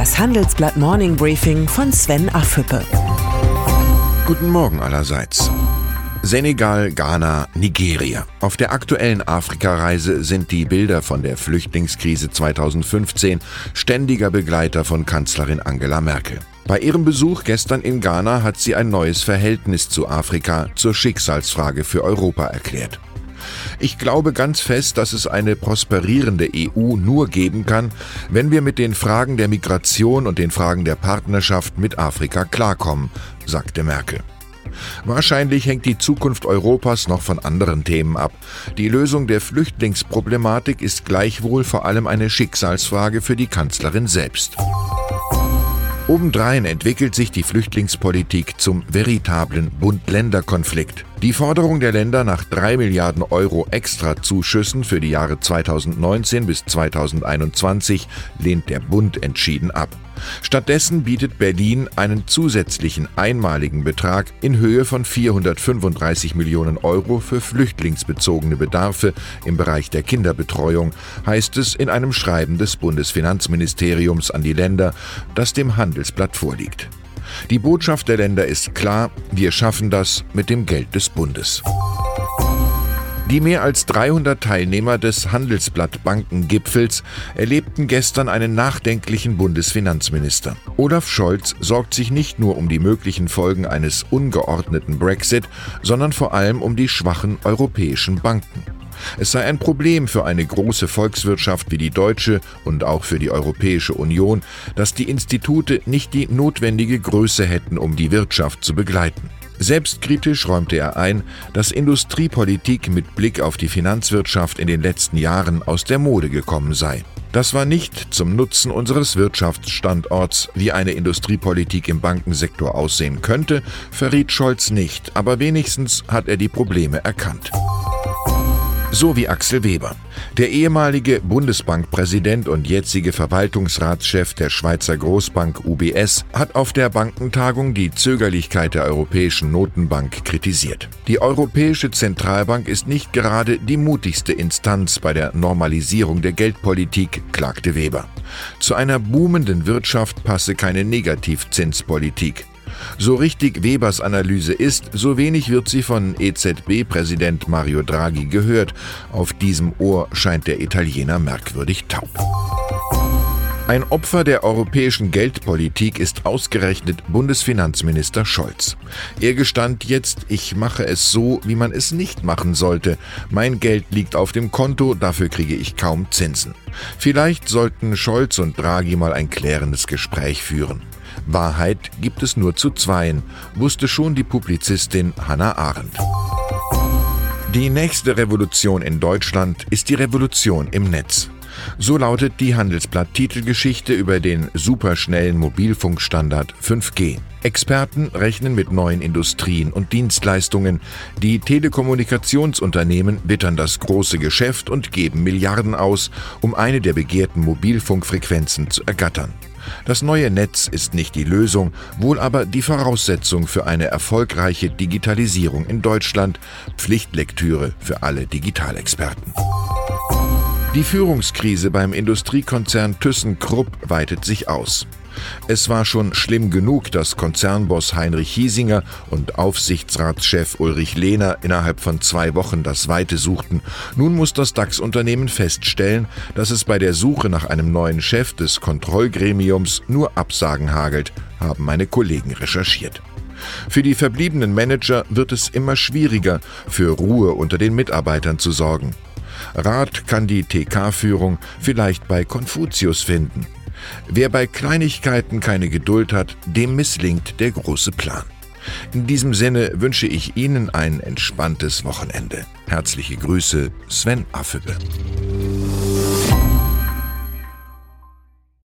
Das Handelsblatt Morning Briefing von Sven Affüppe. Guten Morgen allerseits. Senegal, Ghana, Nigeria. Auf der aktuellen Afrikareise sind die Bilder von der Flüchtlingskrise 2015 ständiger Begleiter von Kanzlerin Angela Merkel. Bei ihrem Besuch gestern in Ghana hat sie ein neues Verhältnis zu Afrika zur Schicksalsfrage für Europa erklärt. Ich glaube ganz fest, dass es eine prosperierende EU nur geben kann, wenn wir mit den Fragen der Migration und den Fragen der Partnerschaft mit Afrika klarkommen, sagte Merkel. Wahrscheinlich hängt die Zukunft Europas noch von anderen Themen ab. Die Lösung der Flüchtlingsproblematik ist gleichwohl vor allem eine Schicksalsfrage für die Kanzlerin selbst. Obendrein entwickelt sich die Flüchtlingspolitik zum veritablen Bund-Länder-Konflikt. Die Forderung der Länder nach 3 Milliarden Euro Extrazuschüssen für die Jahre 2019 bis 2021 lehnt der Bund entschieden ab. Stattdessen bietet Berlin einen zusätzlichen einmaligen Betrag in Höhe von 435 Millionen Euro für flüchtlingsbezogene Bedarfe im Bereich der Kinderbetreuung, heißt es in einem Schreiben des Bundesfinanzministeriums an die Länder, das dem Handelsblatt vorliegt. Die Botschaft der Länder ist klar, wir schaffen das mit dem Geld des Bundes. Die mehr als 300 Teilnehmer des Handelsblatt Bankengipfels erlebten gestern einen nachdenklichen Bundesfinanzminister. Olaf Scholz sorgt sich nicht nur um die möglichen Folgen eines ungeordneten Brexit, sondern vor allem um die schwachen europäischen Banken. Es sei ein Problem für eine große Volkswirtschaft wie die deutsche und auch für die Europäische Union, dass die Institute nicht die notwendige Größe hätten, um die Wirtschaft zu begleiten. Selbstkritisch räumte er ein, dass Industriepolitik mit Blick auf die Finanzwirtschaft in den letzten Jahren aus der Mode gekommen sei. Das war nicht zum Nutzen unseres Wirtschaftsstandorts, wie eine Industriepolitik im Bankensektor aussehen könnte, verriet Scholz nicht, aber wenigstens hat er die Probleme erkannt so wie Axel Weber. Der ehemalige Bundesbankpräsident und jetzige Verwaltungsratschef der Schweizer Großbank UBS hat auf der Bankentagung die Zögerlichkeit der Europäischen Notenbank kritisiert. Die Europäische Zentralbank ist nicht gerade die mutigste Instanz bei der Normalisierung der Geldpolitik, klagte Weber. Zu einer boomenden Wirtschaft passe keine Negativzinspolitik. So richtig Webers Analyse ist, so wenig wird sie von EZB-Präsident Mario Draghi gehört. Auf diesem Ohr scheint der Italiener merkwürdig taub. Ein Opfer der europäischen Geldpolitik ist ausgerechnet Bundesfinanzminister Scholz. Er gestand jetzt, ich mache es so, wie man es nicht machen sollte. Mein Geld liegt auf dem Konto, dafür kriege ich kaum Zinsen. Vielleicht sollten Scholz und Draghi mal ein klärendes Gespräch führen. Wahrheit gibt es nur zu zweien, wusste schon die Publizistin Hannah Arendt. Die nächste Revolution in Deutschland ist die Revolution im Netz. So lautet die Handelsblatt-Titelgeschichte über den superschnellen Mobilfunkstandard 5G. Experten rechnen mit neuen Industrien und Dienstleistungen. Die Telekommunikationsunternehmen wittern das große Geschäft und geben Milliarden aus, um eine der begehrten Mobilfunkfrequenzen zu ergattern. Das neue Netz ist nicht die Lösung, wohl aber die Voraussetzung für eine erfolgreiche Digitalisierung in Deutschland, Pflichtlektüre für alle Digitalexperten. Die Führungskrise beim Industriekonzern ThyssenKrupp weitet sich aus. Es war schon schlimm genug, dass Konzernboss Heinrich Hiesinger und Aufsichtsratschef Ulrich Lehner innerhalb von zwei Wochen das Weite suchten. Nun muss das DAX-Unternehmen feststellen, dass es bei der Suche nach einem neuen Chef des Kontrollgremiums nur Absagen hagelt, haben meine Kollegen recherchiert. Für die verbliebenen Manager wird es immer schwieriger, für Ruhe unter den Mitarbeitern zu sorgen. Rat kann die TK-Führung vielleicht bei Konfuzius finden. Wer bei Kleinigkeiten keine Geduld hat, dem misslingt der große Plan. In diesem Sinne wünsche ich Ihnen ein entspanntes Wochenende. Herzliche Grüße, Sven Affebe.